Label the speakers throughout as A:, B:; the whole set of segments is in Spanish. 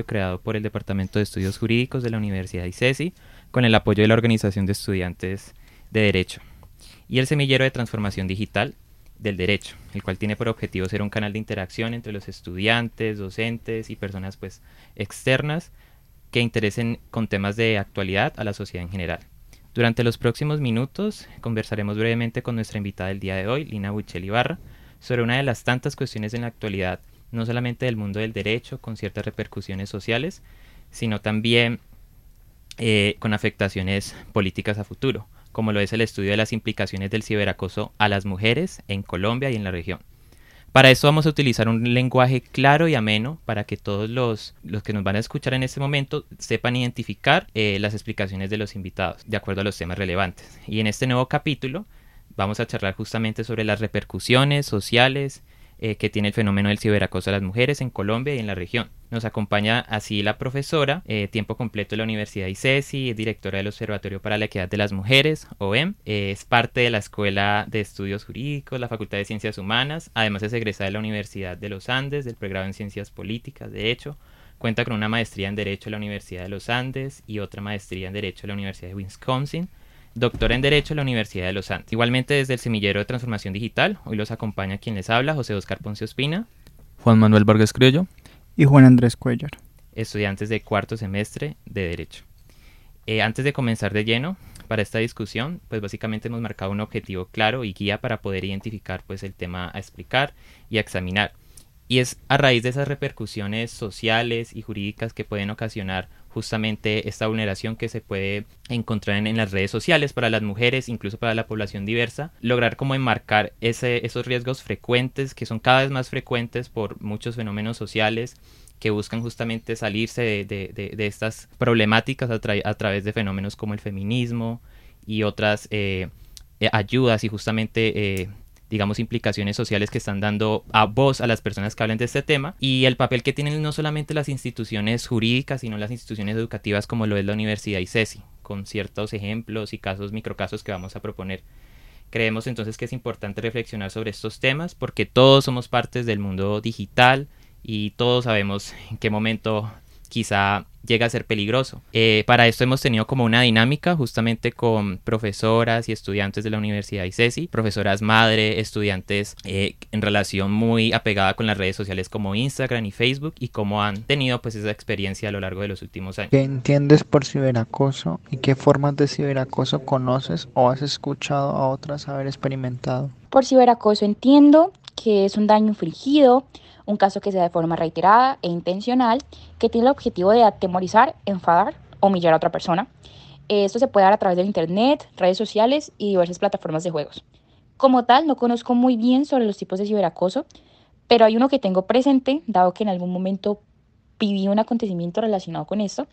A: espacio creado por el Departamento de Estudios Jurídicos de la Universidad ICESI con el apoyo de la Organización de Estudiantes de Derecho y el Semillero de Transformación Digital del Derecho, el cual tiene por objetivo ser un canal de interacción entre los estudiantes, docentes y personas pues externas que interesen con temas de actualidad a la sociedad en general. Durante los próximos minutos conversaremos brevemente con nuestra invitada del día de hoy, Lina Huichel Ibarra, sobre una de las tantas cuestiones en la actualidad, no solamente del mundo del derecho, con ciertas repercusiones sociales, sino también eh, con afectaciones políticas a futuro, como lo es el estudio de las implicaciones del ciberacoso a las mujeres en Colombia y en la región. Para esto vamos a utilizar un lenguaje claro y ameno para que todos los, los que nos van a escuchar en este momento sepan identificar eh, las explicaciones de los invitados de acuerdo a los temas relevantes. Y en este nuevo capítulo vamos a charlar justamente sobre las repercusiones sociales, eh, que tiene el fenómeno del ciberacoso a las mujeres en Colombia y en la región. Nos acompaña así la profesora, eh, tiempo completo de la Universidad ICESI, es directora del Observatorio para la Equidad de las Mujeres, OEM, eh, es parte de la Escuela de Estudios Jurídicos, la Facultad de Ciencias Humanas, además es egresada de la Universidad de los Andes, del pregrado en Ciencias Políticas, de hecho, cuenta con una maestría en Derecho de la Universidad de los Andes y otra maestría en Derecho de la Universidad de Wisconsin doctor en Derecho en la Universidad de Los Andes. Igualmente desde el Semillero de Transformación Digital, hoy los acompaña quien les habla, José Oscar Poncio Espina.
B: Juan Manuel Vargas Criollo.
C: Y Juan Andrés Cuellar.
A: Estudiantes de cuarto semestre de Derecho. Eh, antes de comenzar de lleno para esta discusión, pues básicamente hemos marcado un objetivo claro y guía para poder identificar pues el tema a explicar y a examinar. Y es a raíz de esas repercusiones sociales y jurídicas que pueden ocasionar justamente esta vulneración que se puede encontrar en, las redes sociales para las mujeres, incluso para la población diversa, lograr como enmarcar ese, esos riesgos frecuentes que son cada vez más frecuentes por muchos fenómenos sociales que buscan justamente salirse de, estas problemáticas a, través de fenómenos como el feminismo y otras eh, eh, ayudas y justamente eh, digamos, implicaciones sociales que están dando a voz a las personas que hablan de este tema y el papel que tienen no solamente las instituciones jurídicas, sino las instituciones educativas como lo es la Universidad y CESI, con ciertos ejemplos y casos, microcasos que vamos a proponer. Creemos entonces que es importante reflexionar sobre estos temas porque todos somos partes del mundo digital y todos sabemos en qué momento quizá llega a ser peligroso. Eh, para esto hemos tenido como una dinámica justamente con profesoras y estudiantes de la Universidad ICESI, profesoras madre, estudiantes eh, en relación muy apegada con las redes sociales como Instagram y Facebook y cómo han tenido pues esa experiencia a lo largo de los últimos años.
C: ¿Qué entiendes por ciberacoso y qué formas de ciberacoso conoces o has escuchado a otras haber experimentado?
D: Por ciberacoso entiendo que es un daño infligido un caso que sea de forma reiterada e intencional, que tiene el objetivo de atemorizar, enfadar o humillar a otra persona. Esto se puede dar a través del Internet, redes sociales y diversas plataformas de juegos. Como tal, no conozco muy bien sobre los tipos de ciberacoso, pero hay uno que tengo presente, dado que en algún momento viví un acontecimiento relacionado con esto.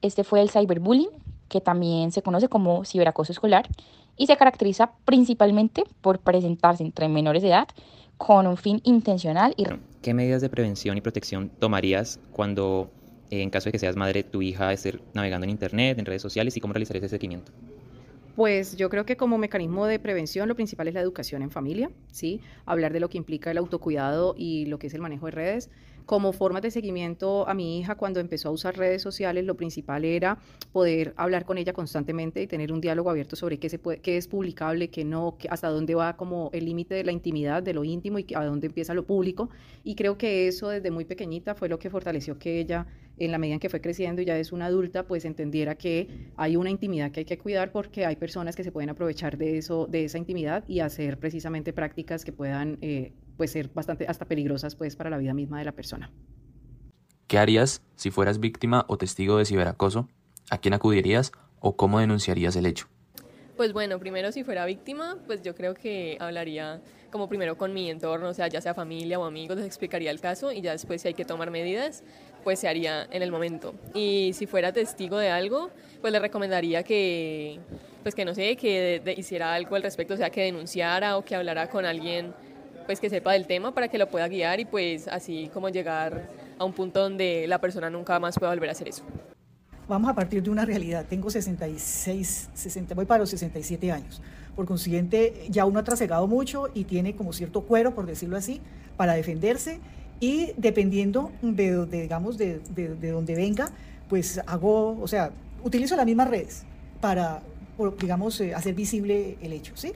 D: Este fue el cyberbullying, que también se conoce como ciberacoso escolar, y se caracteriza principalmente por presentarse entre menores de edad con un fin intencional y...
A: ¿Qué medidas de prevención y protección tomarías cuando, eh, en caso de que seas madre, tu hija esté navegando en Internet, en redes sociales y cómo realizar ese seguimiento?
E: Pues yo creo que como mecanismo de prevención lo principal es la educación en familia, ¿sí? Hablar de lo que implica el autocuidado y lo que es el manejo de redes. Como formas de seguimiento a mi hija cuando empezó a usar redes sociales, lo principal era poder hablar con ella constantemente y tener un diálogo abierto sobre qué es publicable, qué no, hasta dónde va como el límite de la intimidad, de lo íntimo y a dónde empieza lo público. Y creo que eso desde muy pequeñita fue lo que fortaleció que ella, en la medida en que fue creciendo y ya es una adulta, pues entendiera que hay una intimidad que hay que cuidar porque hay personas que se pueden aprovechar de eso, de esa intimidad y hacer precisamente prácticas que puedan eh, pues ser bastante hasta peligrosas pues para la vida misma de la persona.
B: ¿Qué harías si fueras víctima o testigo de ciberacoso? ¿A quién acudirías o cómo denunciarías el hecho?
F: Pues bueno, primero si fuera víctima, pues yo creo que hablaría como primero con mi entorno, o sea, ya sea familia o amigos, les explicaría el caso y ya después si hay que tomar medidas, pues se haría en el momento. Y si fuera testigo de algo, pues le recomendaría que, pues que no sé, que hiciera algo al respecto, o sea, que denunciara o que hablara con alguien pues que sepa del tema para que lo pueda guiar y pues así como llegar a un punto donde la persona nunca más pueda volver a hacer eso.
G: Vamos a partir de una realidad. Tengo 66, 60, voy para los 67 años. Por consiguiente, ya uno ha trasegado mucho y tiene como cierto cuero, por decirlo así, para defenderse y dependiendo de, digamos, de, de, donde venga, pues hago, o sea, utilizo las mismas redes para, digamos, eh, hacer visible el hecho, ¿sí?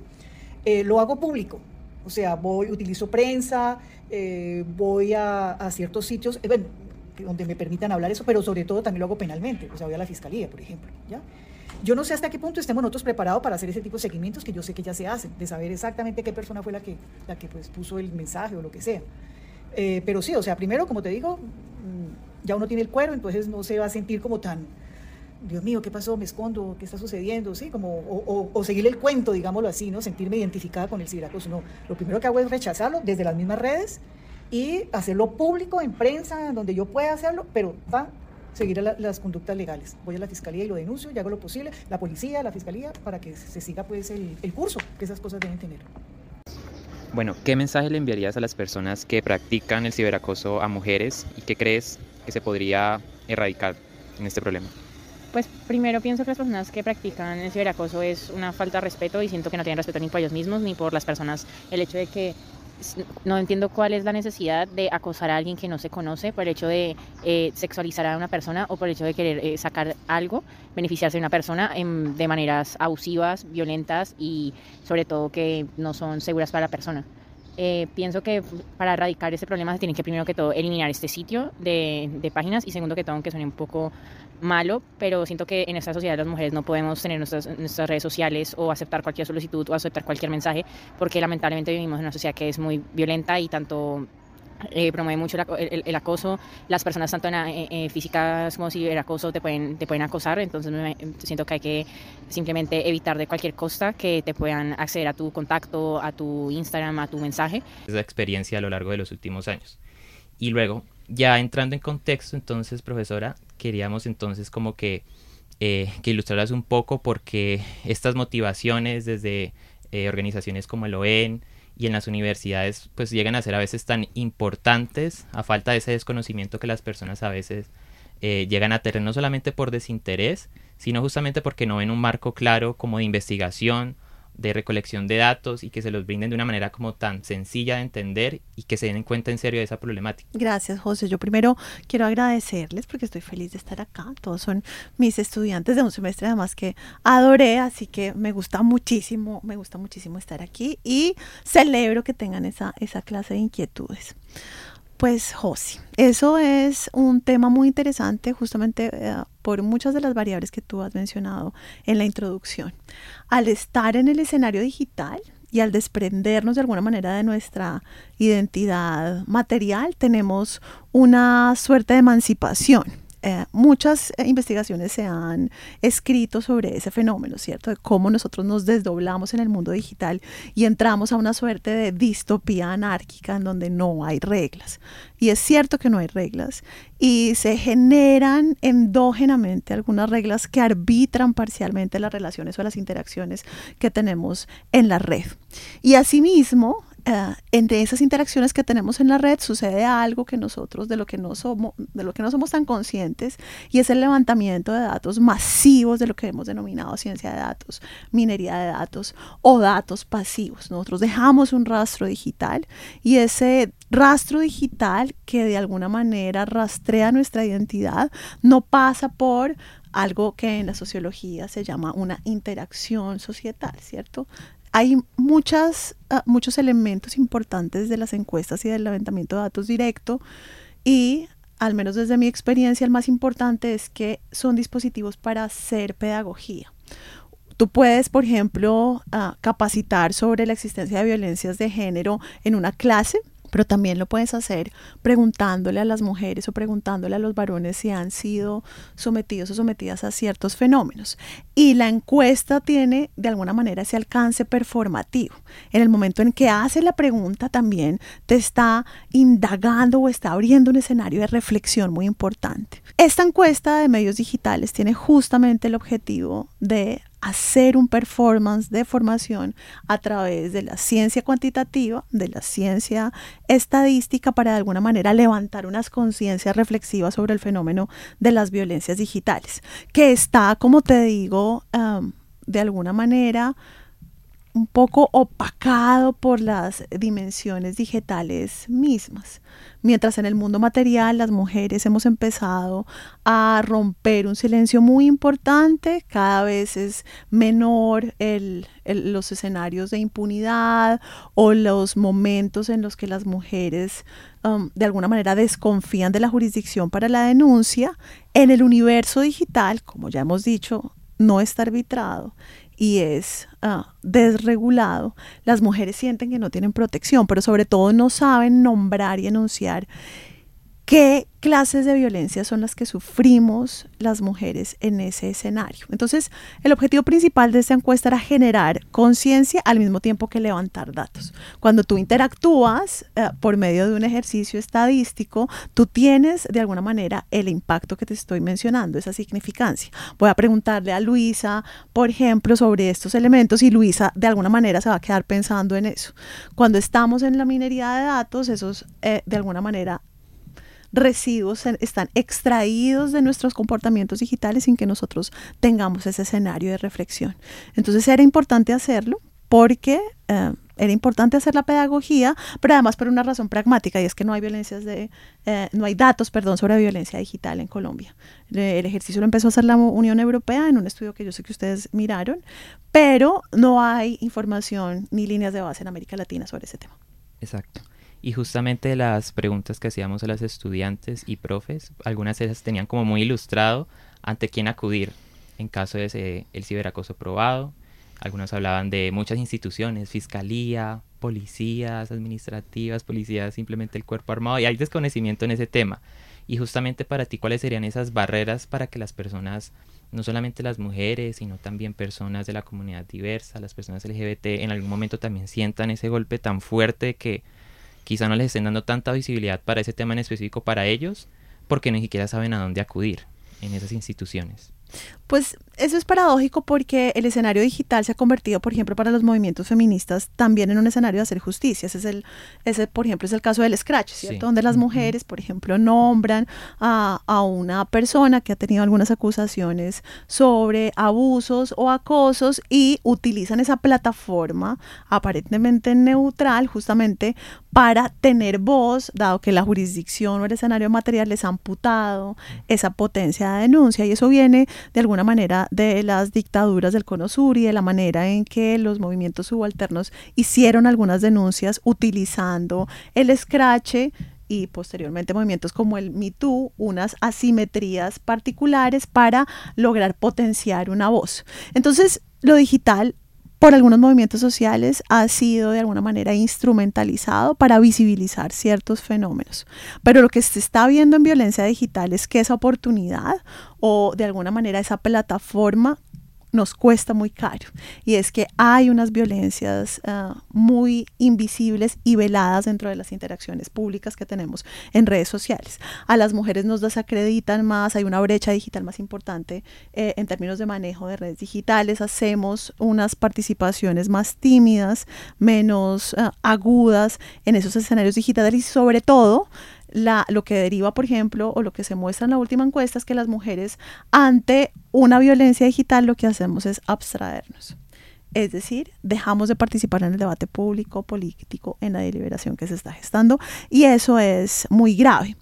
G: Eh, lo hago público, o sea, voy, utilizo prensa, eh, voy a, a, ciertos sitios, bueno, donde me permitan hablar eso, pero sobre todo también lo hago penalmente, o sea, voy a la fiscalía, por ejemplo, ¿ya? Yo no sé hasta qué punto estemos nosotros preparados para hacer ese tipo de seguimientos que yo sé que ya se hacen, de saber exactamente qué persona fue la que, la que pues, puso el mensaje o lo que sea. Eh, pero sí, o sea, primero, como te digo, mm, ya uno tiene el cuero, entonces no se va a sentir como tan, Dios mío, ¿qué pasó? Me escondo, ¿qué está sucediendo? Sí, como, o, o, seguir el cuento, digámoslo así, ¿no? Sentirme identificada con el ciberacoso. No, lo primero que hago es rechazarlo desde las mismas redes y hacerlo público en prensa, donde yo pueda hacerlo, pero va seguir las conductas legales. Voy a la fiscalía y lo denuncio y hago lo posible, la policía, la fiscalía, para que se siga pues el curso que esas cosas deben tener.
A: Bueno, ¿qué mensaje le enviarías a las personas que practican el ciberacoso a mujeres y qué crees que se podría erradicar en este problema?
D: Pues primero pienso que las personas que practican el ciberacoso es una falta de respeto y siento que no tienen respeto ni por ellos mismos ni por las personas. El hecho de que no entiendo cuál es la necesidad de acosar a alguien que no se conoce por el hecho de eh, sexualizar a una persona o por el hecho de querer eh, sacar algo, beneficiarse de una persona de maneras abusivas, violentas y sobre todo que no son seguras para la persona. Eh, pienso que para erradicar ese problema se tiene que primero que todo eliminar este sitio de, de páginas y segundo que todo, aunque suene un poco malo, pero siento que en esta sociedad las mujeres no podemos tener nuestras, nuestras redes sociales o aceptar cualquier solicitud o aceptar cualquier mensaje, porque lamentablemente vivimos en una sociedad que es muy violenta y tanto eh, promueve mucho el, acoso. Las personas, tanto en, eh, eh, físicas como ciberacoso, te pueden, te pueden acosar. Entonces, siento que hay que simplemente evitar de cualquier costa que te puedan acceder a tu contacto, a tu Instagram, a tu mensaje.
A: Esa experiencia a lo largo de los últimos años. Y luego, ya entrando en contexto, entonces, profesora, queríamos entonces como que, eh, que ilustraras un poco porque estas motivaciones desde eh, organizaciones como el OEN y en las universidades pues llegan a ser a veces tan importantes a falta de ese desconocimiento que las personas a veces eh, llegan a tener no solamente por desinterés, sino justamente porque no ven un marco claro como de investigación de recolección de datos y que se los brinden de una manera como tan sencilla de entender y que se den en cuenta en serio de esa problemática.
H: Gracias, José. Yo primero quiero agradecerles porque estoy feliz de estar acá. Todos son mis estudiantes de un semestre además que adoré, así que me gusta muchísimo, me gusta muchísimo estar aquí y celebro que tengan esa, esa clase de inquietudes. Pues José, eso es un tema muy interesante justamente eh, por muchas de las variables que tú has mencionado en la introducción. Al estar en el escenario digital y al desprendernos de alguna manera de nuestra identidad material, tenemos una suerte de emancipación eh, muchas eh, investigaciones se han escrito sobre ese fenómeno, ¿cierto? De cómo nosotros nos desdoblamos en el mundo digital y entramos a una suerte de distopía anárquica en donde no hay reglas. Y es cierto que no hay reglas y se generan endógenamente algunas reglas que arbitran parcialmente las relaciones o las interacciones que tenemos en la red. Y asimismo, uh, entre esas interacciones que tenemos en la red sucede algo que nosotros de lo que no somos de lo que no somos tan conscientes y es el levantamiento de datos masivos de lo que hemos denominado ciencia de datos, minería de datos o datos pasivos. Nosotros dejamos un rastro digital y ese rastro digital que de alguna manera rastrea nuestra identidad no pasa por algo que en la sociología se llama una interacción societal, ¿cierto? Hay muchas, ah, muchos elementos importantes de las encuestas y del levantamiento de datos directo y al menos desde mi experiencia el más importante es que son dispositivos para hacer pedagogía. Tú puedes, por ejemplo, ah, capacitar sobre la existencia de violencias de género en una clase pero también lo puedes hacer preguntándole a las mujeres o preguntándole a los varones si han sido sometidos o sometidas a ciertos fenómenos. Y la encuesta tiene de alguna manera ese alcance performativo. En el momento en que hace la pregunta también te está indagando o está abriendo un escenario de reflexión muy importante. Esta encuesta de medios digitales tiene justamente el objetivo de hacer un performance de formación a través de la ciencia cuantitativa, de la ciencia estadística, para de alguna manera levantar unas conciencias reflexivas sobre el fenómeno de las violencias digitales, que está, como te digo, de alguna manera un poco opacado por las dimensiones digitales mismas. Mientras en el mundo material las mujeres hemos empezado a romper un silencio muy importante, cada vez es menor los escenarios de impunidad o los momentos en los que las mujeres um, de alguna manera desconfían de la jurisdicción para la denuncia. En el universo digital, como ya hemos dicho, no está arbitrado y es ah, desregulado, las mujeres sienten que no tienen protección, pero sobre todo no saben nombrar y enunciar qué clases de violencia son las que sufrimos las mujeres en ese escenario. Entonces, el objetivo principal de esta encuesta era generar conciencia al mismo tiempo que levantar datos. Cuando tú interactúas eh, por medio de un ejercicio estadístico, tú tienes de alguna manera el impacto que te estoy mencionando, esa significancia. Voy a preguntarle a Luisa, por ejemplo, sobre estos elementos y Luisa de alguna manera se va a quedar pensando en eso. Cuando estamos en la minería de datos, esos eh, de alguna manera residuos están extraídos de nuestros comportamientos digitales sin que nosotros tengamos ese escenario de reflexión. Entonces era importante hacerlo porque eh, era importante hacer la pedagogía, pero además por una razón pragmática y es que no hay violencias de, eh, no hay datos, perdón, sobre violencia digital en Colombia. El ejercicio lo empezó a hacer la Unión Europea en un estudio que yo sé que ustedes miraron, pero no hay información ni líneas de base en América Latina sobre ese tema.
A: Exacto. Y justamente las preguntas que hacíamos a las estudiantes y profes, algunas de esas tenían como muy ilustrado ante quién acudir en caso de ese, el ciberacoso probado. Algunos hablaban de muchas instituciones, fiscalía, policías administrativas, policías, simplemente el cuerpo armado, y hay desconocimiento en ese tema. Y justamente para ti, ¿cuáles serían esas barreras para que las personas, no solamente las mujeres, sino también personas de la comunidad diversa, las personas LGBT, en algún momento también sientan ese golpe tan fuerte que quizá no les estén dando tanta visibilidad para ese tema en específico para ellos, porque ni siquiera saben a dónde acudir en esas instituciones.
H: Pues eso es paradójico porque el escenario digital se ha convertido, por ejemplo, para los movimientos feministas también en un escenario de hacer justicia. Ese es el, ese, por ejemplo, es el caso del Scratch, ¿cierto? Donde las mujeres, por ejemplo, nombran a, a, una persona que ha tenido algunas acusaciones sobre abusos o acosos y utilizan esa plataforma aparentemente neutral justamente para tener voz, dado que la jurisdicción o el escenario material les ha amputado esa potencia de denuncia y eso viene de alguna manera de las dictaduras del Cono Sur y de la manera en que los movimientos subalternos hicieron algunas denuncias utilizando el escrache y posteriormente movimientos como el Me Too, unas asimetrías particulares para lograr potenciar una voz. Entonces, lo digital por algunos movimientos sociales ha sido de alguna manera instrumentalizado para visibilizar ciertos fenómenos. Pero lo que se está viendo en violencia digital es que esa oportunidad o de alguna manera esa plataforma nos cuesta muy caro. Y es que hay unas violencias ah, muy invisibles y veladas dentro de las interacciones públicas que tenemos en redes sociales. A las mujeres nos desacreditan más, hay una brecha digital más importante eh, en términos de manejo de redes digitales, hacemos unas participaciones más tímidas, menos ah, agudas en esos escenarios digitales y sobre todo lo que deriva, por ejemplo, o lo que se muestra en la última encuesta es que las mujeres ante una violencia digital lo que hacemos es abstraernos. Es decir, dejamos de participar en el debate público, político, en la deliberación que se está gestando y eso es muy grave.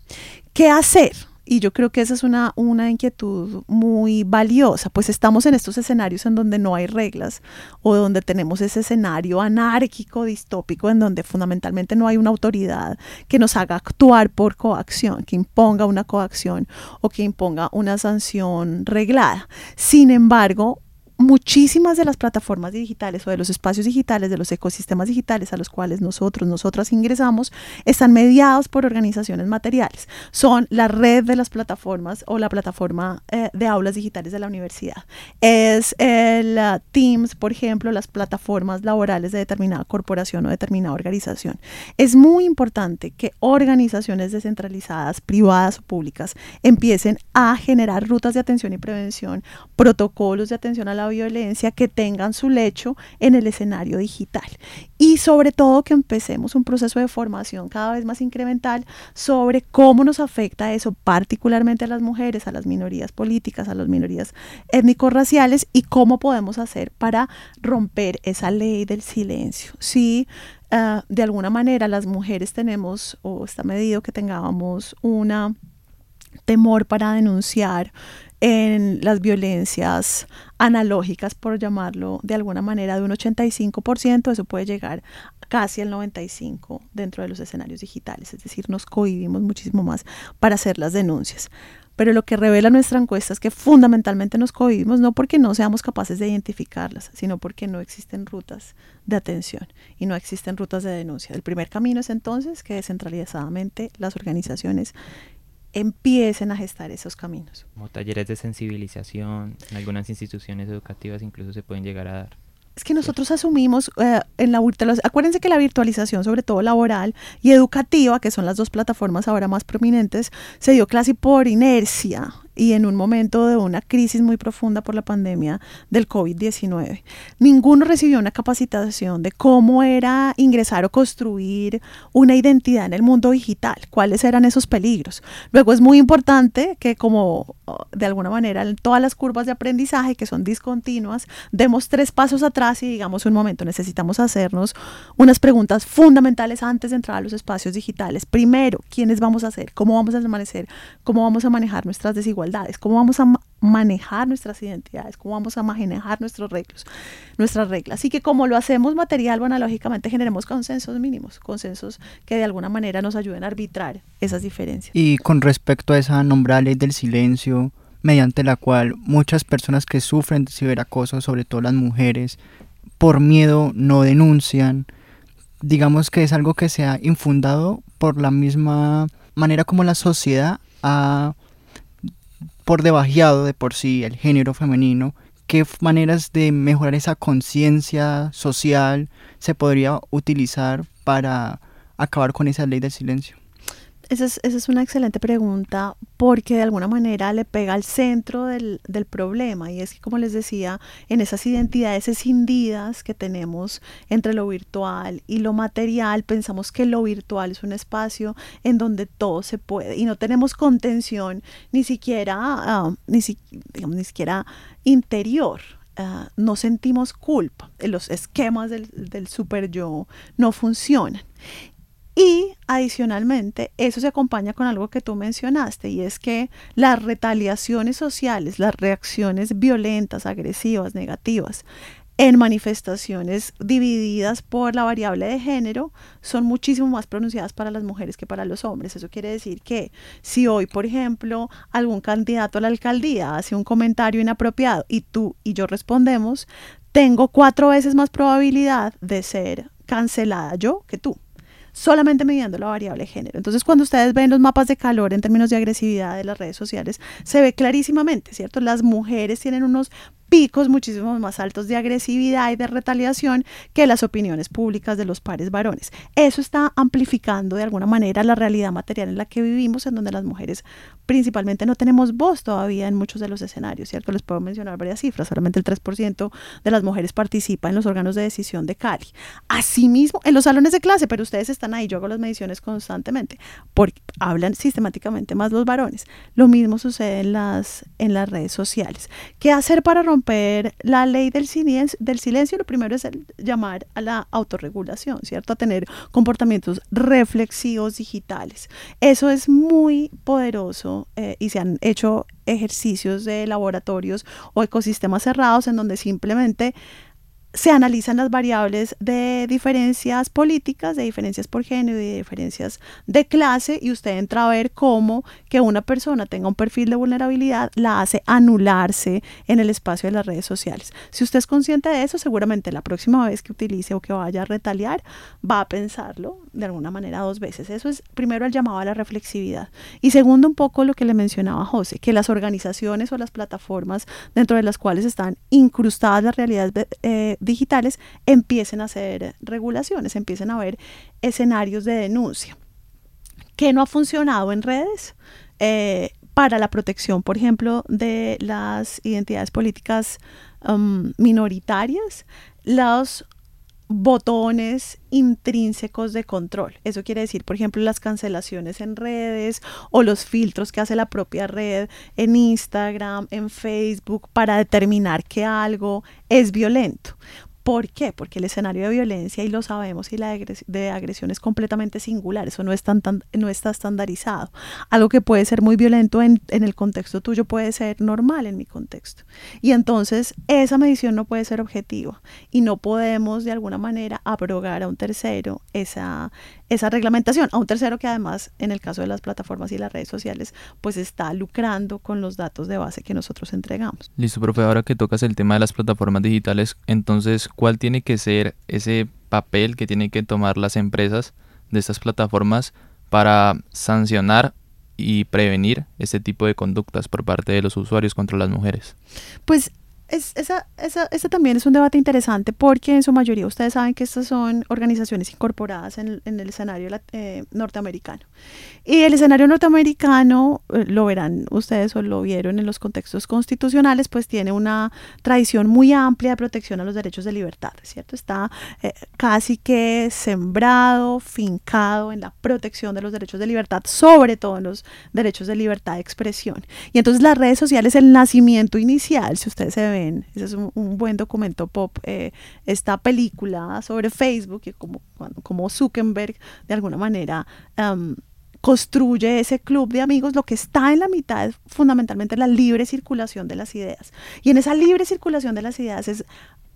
H: ¿Qué hacer? Y yo creo que esa es una, una inquietud muy valiosa, pues estamos en estos escenarios en donde no hay reglas o donde tenemos ese escenario anárquico, distópico, en donde fundamentalmente no hay una autoridad que nos haga actuar por coacción, que imponga una coacción o que imponga una sanción reglada. Sin embargo, muchísimas de las plataformas digitales o de los espacios digitales, de los ecosistemas digitales a los cuales nosotros, nosotras ingresamos, están mediados por organizaciones materiales. Son la red de las plataformas o la plataforma eh, de aulas digitales de la universidad. Es el uh, Teams, por ejemplo, las plataformas laborales de determinada corporación o determinada organización. Es muy importante que organizaciones descentralizadas, privadas o públicas, empiecen a generar rutas de atención y prevención, protocolos de atención a la violencia que tengan su lecho en el escenario digital. Y sobre todo que empecemos un proceso de formación cada vez más incremental sobre cómo nos afecta eso, particularmente a las mujeres, a las minorías políticas, a las minorías étnico-raciales y cómo podemos hacer para romper esa ley del silencio. Sí, uh, de alguna manera las mujeres tenemos, o está medido que tengamos una temor para denunciar en las violencias analógicas, por llamarlo de alguna manera, de un 85%, eso puede llegar casi al 95% dentro de los escenarios digitales, es decir, nos cohibimos muchísimo más para hacer las denuncias. Pero lo que revela nuestra encuesta es que fundamentalmente nos cohibimos no porque no seamos capaces de identificarlas, sino porque no existen rutas de atención y no existen rutas de denuncia. El primer camino es entonces que descentralizadamente las organizaciones empiecen a gestar esos caminos.
A: Como talleres de sensibilización, en algunas instituciones educativas incluso se pueden llegar a dar.
H: Es que nosotros asumimos eh, en la acuérdense que la virtualización, sobre todo laboral y educativa, que son las dos plataformas ahora más prominentes, se dio casi por inercia y en un momento de una crisis muy profunda por la pandemia del COVID-19. Ninguno recibió una capacitación de cómo era ingresar o construir una identidad en el mundo digital, cuáles eran esos peligros. Luego es muy importante que como oh, de alguna manera en todas las curvas de aprendizaje que son discontinuas, demos tres pasos atrás y digamos un momento, necesitamos hacernos unas preguntas fundamentales antes de entrar a los espacios digitales. Primero, ¿quiénes vamos a ser? ¿Cómo vamos a permanecer? ¿Cómo vamos a manejar nuestras desigualdades? Cómo vamos a manejar nuestras identidades, cómo vamos a manejar nuestros reglos, nuestras reglas. Así que como lo hacemos material o analógicamente, generemos consensos mínimos, consensos que de alguna manera nos ayuden a arbitrar esas diferencias.
C: Y con respecto a esa nombrada ley del silencio, mediante la cual muchas personas que sufren de ciberacoso, sobre todo las mujeres, por miedo no denuncian, digamos que es algo que se ha infundado por la misma manera como la sociedad ha por debajeado de por sí el género femenino, qué maneras de mejorar esa conciencia social se podría utilizar para acabar con esa ley del silencio.
H: Esa es, una excelente pregunta porque de alguna manera le pega al centro del, problema y es que como les decía, en esas identidades escindidas que tenemos entre lo virtual y lo material, pensamos que lo virtual es un espacio en donde todo se puede y no tenemos contención ni siquiera, ah, ni, digamos, ni siquiera interior. Ah, no sentimos culpa, los esquemas del, del super yo no funcionan. Y adicionalmente, eso se acompaña con algo que tú mencionaste, y es que las retaliaciones sociales, las reacciones violentas, agresivas, negativas, en manifestaciones divididas por la variable de género son muchísimo más pronunciadas para las mujeres que para los hombres. Eso quiere decir que si hoy, por ejemplo, algún candidato a la alcaldía hace un comentario inapropiado y tú y yo respondemos, tengo cuatro veces más probabilidad de ser cancelada yo que tú solamente midiendo la variable género. Entonces, cuando ustedes ven los mapas de calor en términos de agresividad de las redes sociales, se ve clarísimamente, ¿cierto? Las mujeres tienen unos picos muchísimo más altos de agresividad y de retaliación que las opiniones públicas de los pares varones. Eso está amplificando de alguna manera la realidad material en la que vivimos, en donde las mujeres principalmente no tenemos voz todavía en muchos de los escenarios, ¿cierto? Les puedo mencionar varias cifras, solamente el 3% de las mujeres participa en los órganos de decisión de Cali. Asimismo, en los salones de clase, pero ustedes están ahí, yo hago las mediciones constantemente, porque hablan sistemáticamente más los varones. Lo mismo sucede en las, en las redes sociales. ¿Qué hacer para romper la ley del silencio, lo primero es el llamar a la autorregulación, ¿cierto? A tener comportamientos reflexivos digitales. Eso es muy poderoso eh, y se han hecho ejercicios de laboratorios o ecosistemas cerrados en donde simplemente se analizan las variables de diferencias políticas, de diferencias por género y de diferencias de clase y usted entra a ver cómo que una persona tenga un perfil de vulnerabilidad la hace anularse en el espacio de las redes sociales. Si usted es consciente de eso, seguramente la próxima vez que utilice o que vaya a retaliar, va a pensarlo de alguna manera dos veces. Eso es primero el llamado a la reflexividad. Y segundo, un poco lo que le mencionaba José, que las organizaciones o las plataformas dentro de las cuales están incrustadas las realidades eh, digitales empiecen a hacer regulaciones, empiecen a haber escenarios de denuncia. ¿Qué no ha funcionado en redes? Eh, para la protección, por ejemplo, de las identidades políticas um, minoritarias, los botones intrínsecos de control. Eso quiere decir, por ejemplo, las cancelaciones en redes o los filtros que hace la propia red en Instagram, en Facebook, para determinar que algo es violento. ¿Por qué? Porque el escenario de violencia, y lo sabemos, y la de agresión es completamente singular, eso no, está estandarizado. Algo que puede ser muy violento en, en, el contexto tuyo puede ser normal en mi contexto. Y entonces esa medición no puede ser objetiva y no podemos de alguna manera abrogar a un tercero esa, esa reglamentación, a un tercero que además en el caso de las plataformas y las redes sociales pues está lucrando con los datos de base que nosotros entregamos.
B: Listo, profe, ahora que tocas el tema de las plataformas digitales, entonces, ¿cuál tiene que ser ese papel que tienen que tomar las empresas de estas plataformas para sancionar y prevenir este tipo de conductas por parte de los usuarios contra las mujeres?
H: Pues es, esa, esa, ese también es un debate interesante porque en su mayoría ustedes saben que estas son organizaciones incorporadas en, en el escenario eh, norteamericano. Y el escenario norteamericano, eh, lo verán ustedes o lo vieron en los contextos constitucionales, pues tiene una tradición muy amplia de protección a los derechos de libertad, ¿cierto? Está eh, casi que sembrado, fincado en la protección de los derechos de libertad, sobre todo en los derechos de libertad de expresión. Y entonces las redes sociales, el nacimiento inicial, si ustedes se ven, ese es un, buen documento pop, eh, esta película sobre Facebook, y como, como Zuckerberg de alguna manera construye ese club de amigos, lo que está en la mitad es fundamentalmente la libre circulación de las ideas. Y en esa libre circulación de las ideas es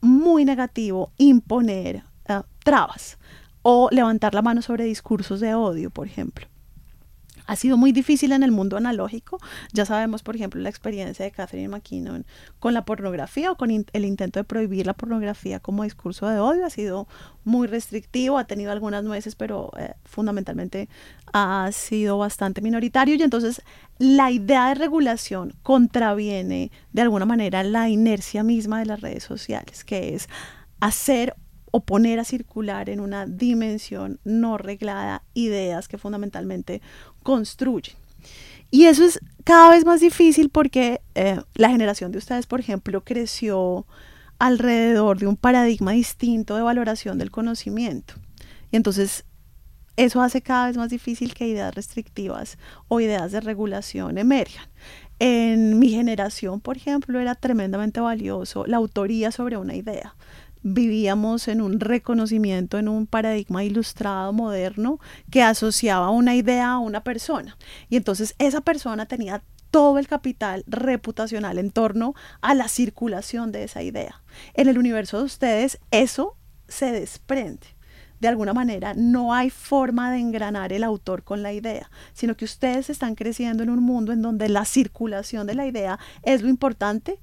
H: muy negativo imponer uh, trabas o levantar la mano sobre discursos de odio, por ejemplo ha sido muy difícil en el mundo analógico. Ya sabemos, por ejemplo, la experiencia de Catherine McKinnon con la pornografía o con el intento de prohibir la pornografía como discurso de odio. Ha sido muy restrictivo, ha tenido algunas nueces, pero eh, fundamentalmente ha sido bastante minoritario. Y entonces la idea de regulación contraviene de alguna manera la inercia misma de las redes sociales, que es hacer o poner a circular en una dimensión no reglada ideas que fundamentalmente construyen. Y eso es cada vez más difícil porque eh, la generación de ustedes, por ejemplo, creció alrededor de un paradigma distinto de valoración del conocimiento. Y entonces eso hace cada vez más difícil que ideas restrictivas o ideas de regulación emerjan. En mi generación, por ejemplo, era tremendamente valioso la autoría sobre una idea vivíamos en un reconocimiento, en un paradigma ilustrado moderno que asociaba una idea a una persona. Y entonces esa persona tenía todo el capital reputacional en torno a la circulación de esa idea. En el universo de ustedes eso se desprende. De alguna manera no hay forma de engranar el autor con la idea, sino que ustedes están creciendo en un mundo en donde la circulación de la idea es lo importante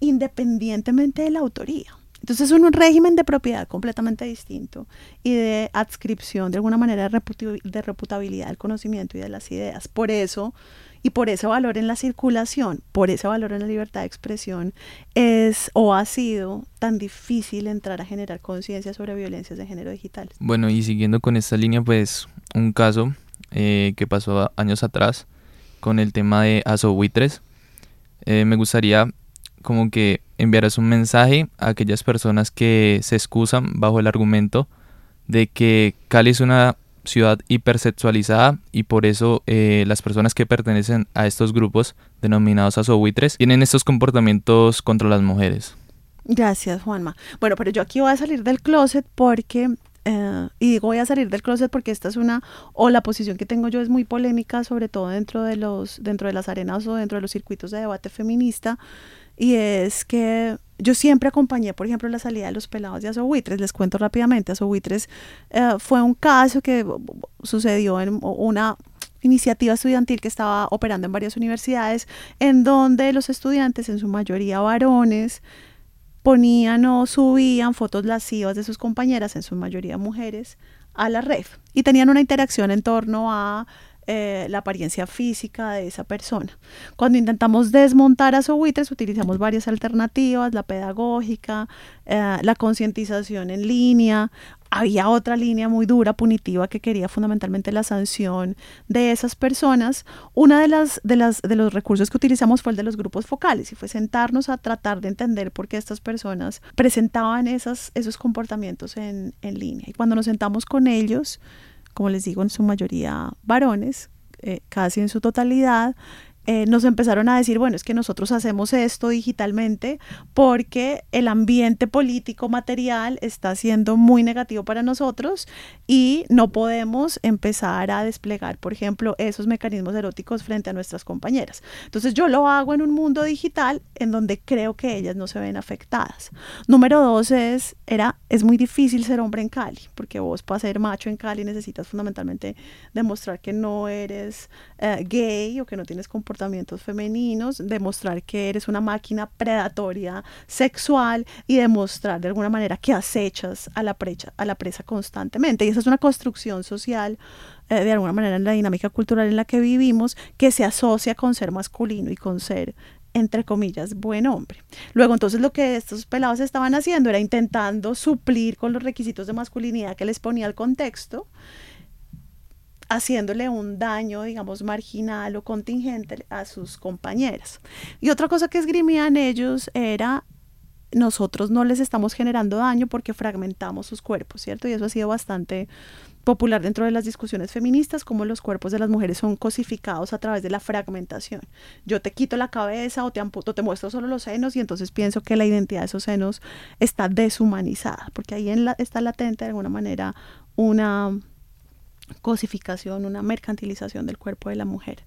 H: independientemente de la autoría. Entonces es un régimen de propiedad completamente distinto y de adscripción de alguna manera de reputabilidad del conocimiento y de las ideas. Por eso, y por ese valor en la circulación, por ese valor en la libertad de expresión, es o ha sido tan difícil entrar a generar conciencia sobre violencias de género digitales.
B: Bueno, y siguiendo con esta línea, pues un caso eh, que pasó años atrás con el tema de Asobuitres. Eh, me gustaría como que enviarás un mensaje a aquellas personas que se excusan bajo el argumento de que Cali es una ciudad hipersexualizada y por eso eh, las personas que pertenecen a estos grupos denominados asobuitres tienen estos comportamientos contra las mujeres.
H: Gracias, Juanma. Bueno, pero yo aquí voy a salir del closet porque eh, y digo voy a salir del closet porque esta es una o la posición que tengo yo es muy polémica sobre todo dentro de los dentro de las arenas o dentro de los circuitos de debate feminista y es que yo siempre acompañé, por ejemplo, la salida de los pelados de Azobuitres. Les cuento rápidamente, Azobuitres eh, fue un caso que sucedió en una iniciativa estudiantil que estaba operando en varias universidades, en donde los estudiantes, en su mayoría varones, ponían o subían fotos lascivas de sus compañeras, en su mayoría mujeres, a la red. Y tenían una interacción en torno a eh, la apariencia física de esa persona. Cuando intentamos desmontar a Sowitres, utilizamos varias alternativas, la pedagógica, eh, la concientización en línea, había otra línea muy dura, punitiva, que quería fundamentalmente la sanción de esas personas. Una de las, de las de los recursos que utilizamos fue el de los grupos focales y fue sentarnos a tratar de entender por qué estas personas presentaban esas, esos comportamientos en, en línea. Y cuando nos sentamos con ellos, como les digo, en su mayoría varones, eh, casi en su totalidad, eh, nos empezaron a decir, bueno, es que nosotros hacemos esto digitalmente porque el ambiente político material está siendo muy negativo para nosotros y no podemos empezar a desplegar, por ejemplo, esos mecanismos eróticos frente a nuestras compañeras. Entonces yo lo hago en un mundo digital en donde creo que ellas no se ven afectadas. Número dos es, era, es muy difícil ser hombre en Cali, porque vos para ser macho en Cali necesitas fundamentalmente demostrar que no eres eh, gay o que no tienes comportamiento femeninos, demostrar que eres una máquina predatoria sexual y demostrar de alguna manera que acechas a la, presa, a la presa constantemente. Y esa es una construcción social, eh, de alguna manera en la dinámica cultural en la que vivimos, que se asocia con ser masculino y con ser entre comillas, buen hombre. Luego, entonces, lo que estos pelados estaban haciendo era intentando suplir con los requisitos de masculinidad que les ponía el contexto haciéndole un daño, digamos, marginal o contingente a sus compañeras. Y otra cosa que esgrimían ellos era nosotros no les estamos generando daño porque fragmentamos sus cuerpos, ¿cierto? Y eso ha sido bastante popular dentro de las discusiones feministas, como los cuerpos de las mujeres son cosificados a través de la fragmentación. Yo te quito la cabeza o te muestro solo los senos y entonces pienso que la identidad de esos senos está deshumanizada, porque ahí está latente de alguna manera una cosificación, una mercantilización del cuerpo de la mujer.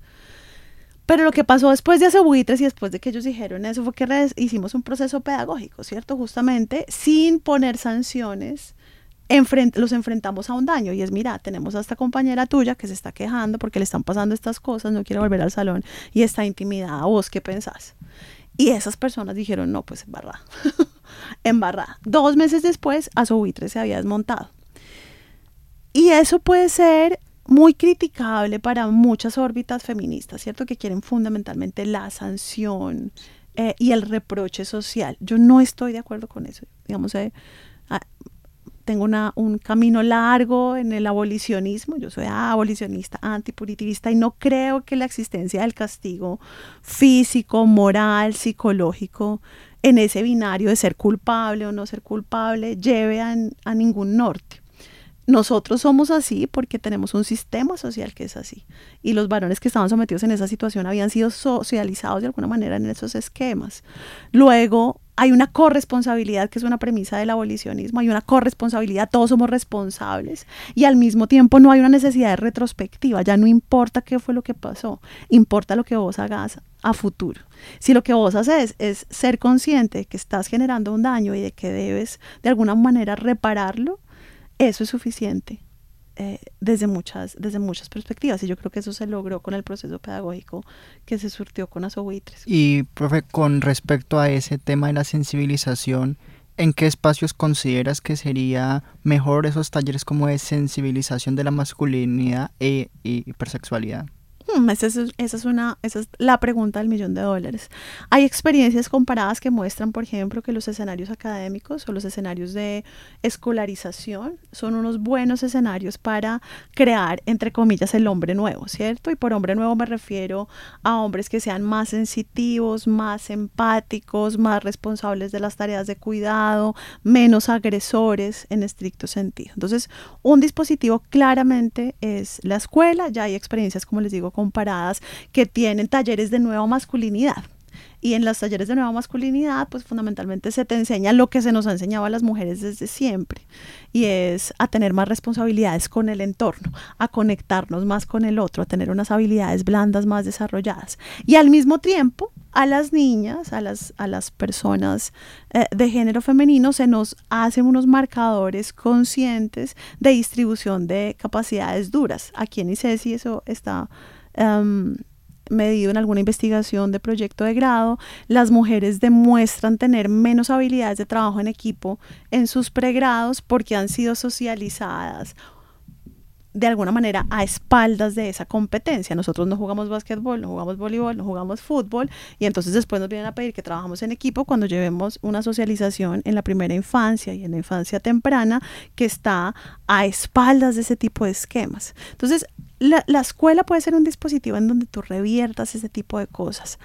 H: Pero lo que pasó después de hace buitres y después de que ellos dijeron eso fue que hicimos un proceso pedagógico, ¿cierto? Justamente sin poner sanciones, los enfrentamos a un daño y es, mira, tenemos a esta compañera tuya que se está quejando porque le están pasando estas cosas, no quiere volver al salón y está intimidada, ¿vos qué pensás? Y esas personas dijeron, no, pues embarrada, embarrada. Dos meses después, a su buitre se había desmontado. Y eso puede ser muy criticable para muchas órbitas feministas, ¿cierto? Que quieren fundamentalmente la sanción eh, y el reproche social. Yo no estoy de acuerdo con eso. Digamos, eh, ah, tengo una, un camino largo en el abolicionismo. Yo soy abolicionista, antipuritivista y no creo que la existencia del castigo físico, moral, psicológico en ese binario de ser culpable o no ser culpable lleve a ningún norte. Nosotros somos así porque tenemos un sistema social que es así. Y los varones que estaban sometidos en esa situación habían sido socializados de alguna manera en esos esquemas. Luego hay una corresponsabilidad que es una premisa del abolicionismo, hay una corresponsabilidad, todos somos responsables y al mismo tiempo no hay una necesidad de retrospectiva, ya no importa qué fue lo que pasó, importa lo que vos hagas a futuro. Si lo que vos haces es ser consciente de que estás generando un daño y de que debes de alguna manera repararlo, eso es suficiente eh, desde, muchas, desde muchas perspectivas y yo creo que eso se logró con el proceso pedagógico que se surtió con Asobuitres.
C: Y, profe, con respecto a ese tema de la sensibilización, ¿en qué espacios consideras que sería mejor esos talleres como de sensibilización de la masculinidad e hipersexualidad?
H: Hmm, esa es, una, esa es la pregunta del millón de dólares. Hay experiencias comparadas que muestran, por ejemplo, que los escenarios académicos o los escenarios de escolarización son unos buenos escenarios para crear, entre comillas, el hombre nuevo, ¿cierto? Y por hombre nuevo me refiero a hombres que sean más sensitivos, más empáticos, más responsables de las tareas de cuidado, menos agresores en estricto sentido. Entonces, un dispositivo claramente es la escuela, ya hay experiencias, como les digo, comparadas que tienen talleres de nueva masculinidad. Y en los talleres de nueva masculinidad, pues fundamentalmente se te enseña lo que se nos ha enseñado a las mujeres desde siempre, y es a tener más responsabilidades con el entorno, a conectarnos más con el otro, a tener unas habilidades blandas más desarrolladas. Y al mismo tiempo, a las niñas, a las, a las personas eh, de género femenino, se nos hacen unos marcadores conscientes de distribución de capacidades duras. Aquí en ICESI eso está um, medido en alguna investigación de proyecto de grado, las mujeres demuestran tener menos habilidades de trabajo en equipo en sus pregrados porque han sido socializadas de alguna manera a espaldas de esa competencia. Nosotros no jugamos básquetbol, no jugamos voleibol, no jugamos fútbol y entonces después nos vienen a pedir que trabajamos en equipo cuando llevemos una socialización en la primera infancia y en la infancia temprana que está a espaldas de ese tipo de esquemas. Entonces, la, la escuela puede ser un dispositivo en donde tú reviertas ese tipo de cosas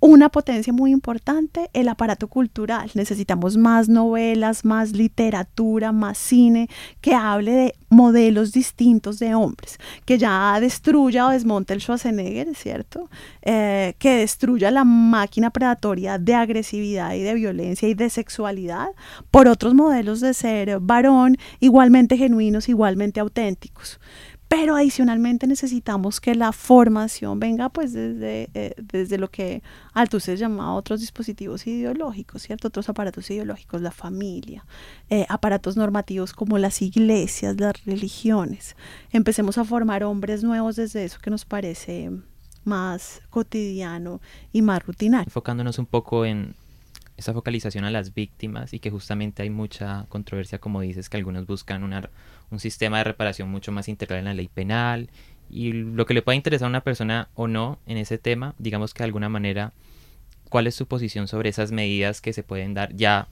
H: una potencia muy importante, el aparato cultural. Necesitamos más novelas, más literatura, más cine que hable de modelos distintos de hombres, que ya destruya o desmonte el Schwarzenegger, ¿cierto? Eh, que destruya la máquina predatoria de agresividad y de violencia y de sexualidad por otros modelos de ser varón igualmente genuinos, igualmente auténticos. Pero adicionalmente necesitamos que la formación venga pues desde, eh, desde lo que Althusser llamaba otros dispositivos ideológicos, ¿cierto? Otros aparatos ideológicos, la familia, eh, aparatos normativos como las iglesias, las religiones. Empecemos a formar hombres nuevos desde eso que nos parece más cotidiano y más rutinario.
A: Enfocándonos un poco en esa focalización a las víctimas y que justamente hay mucha controversia, como dices, que algunos buscan una, un sistema de reparación mucho más integral en la ley penal y lo que le pueda interesar a una persona o no en ese tema, digamos que de alguna manera, cuál es su posición sobre esas medidas que se pueden dar ya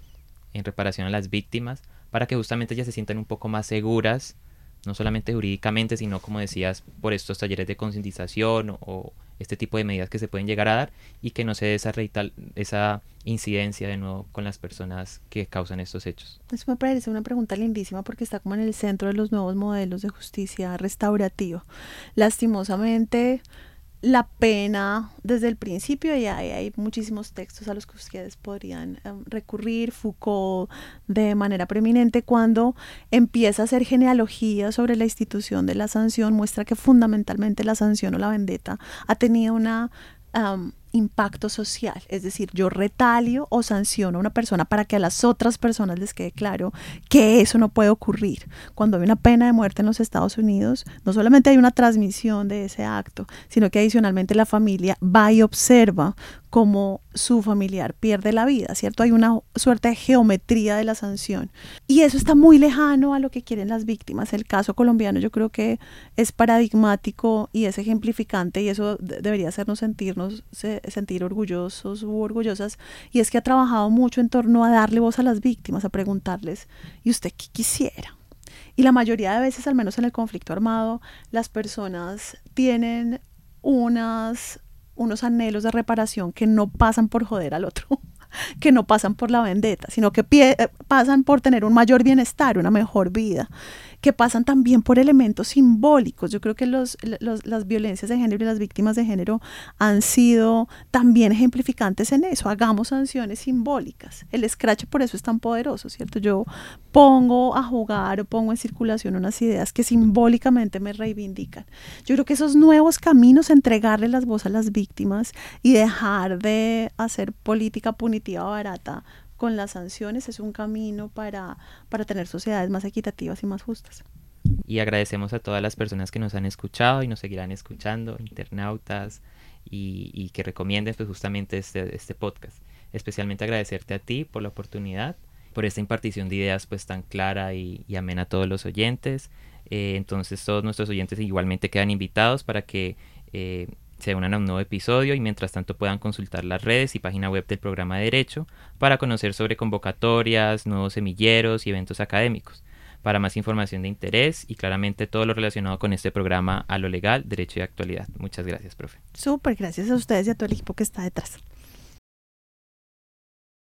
A: en reparación a las víctimas para que justamente ellas se sientan un poco más seguras, no solamente jurídicamente, sino como decías, por estos talleres de concientización o este tipo de medidas que se pueden llegar a dar y que no se dé esa, esa incidencia de nuevo con las personas que causan estos hechos.
H: Eso me parece una pregunta lindísima porque está como en el centro de los nuevos modelos de justicia restaurativa. Lastimosamente, la pena desde el principio y hay, muchísimos textos a los que ustedes podrían em, recurrir. Foucault de manera preeminente cuando empieza a hacer genealogía sobre la institución de la sanción muestra que fundamentalmente la sanción o la vendetta ha tenido una impacto social, es decir, yo retalio o sanciono a una persona para que a las otras personas les quede claro que eso no puede ocurrir. Cuando hay una pena de muerte en los Estados Unidos, no solamente hay una transmisión de ese acto, sino que adicionalmente la familia va y observa cómo su familiar pierde la vida, ¿cierto? Hay una suerte de geometría de la sanción. Y eso está muy lejano a lo que quieren las víctimas. El caso colombiano yo creo que es paradigmático y es ejemplificante y eso debería hacernos sentirnos, sentir orgullosos u orgullosas. Y es que ha trabajado mucho en torno a darle voz a las víctimas, a preguntarles, ¿y usted qué quisiera? Y la mayoría de veces, al menos en el conflicto armado, las personas tienen unas unos anhelos de reparación que no pasan por joder al otro, que no pasan por la vendetta, sino que eh, pasan por tener un mayor bienestar, una mejor vida que pasan también por elementos simbólicos. Yo creo que los, las violencias de género y las víctimas de género han sido también ejemplificantes en eso. Hagamos sanciones simbólicas. El scratch por eso es tan poderoso, ¿cierto? Yo pongo a jugar o pongo en circulación unas ideas que simbólicamente me reivindican. Yo creo que esos nuevos caminos, entregarle las voces a las víctimas y dejar de hacer política punitiva barata con las sanciones es un camino para, para tener sociedades más equitativas y más justas.
A: Y agradecemos a todas las personas que nos han escuchado y nos seguirán escuchando, internautas, y, que recomienden pues, justamente este, este podcast. Especialmente agradecerte a ti por la oportunidad, por esta impartición de ideas pues tan clara y, amena a todos los oyentes. Eh, entonces todos nuestros oyentes igualmente quedan invitados para que eh, se unan a un nuevo episodio y mientras tanto puedan consultar las redes y página web del programa de Derecho para conocer sobre convocatorias, nuevos semilleros y eventos académicos. Para más información de interés y claramente todo lo relacionado con este programa a lo legal, derecho y actualidad. Muchas gracias, profe.
H: Súper, gracias a ustedes y a todo el equipo que está detrás.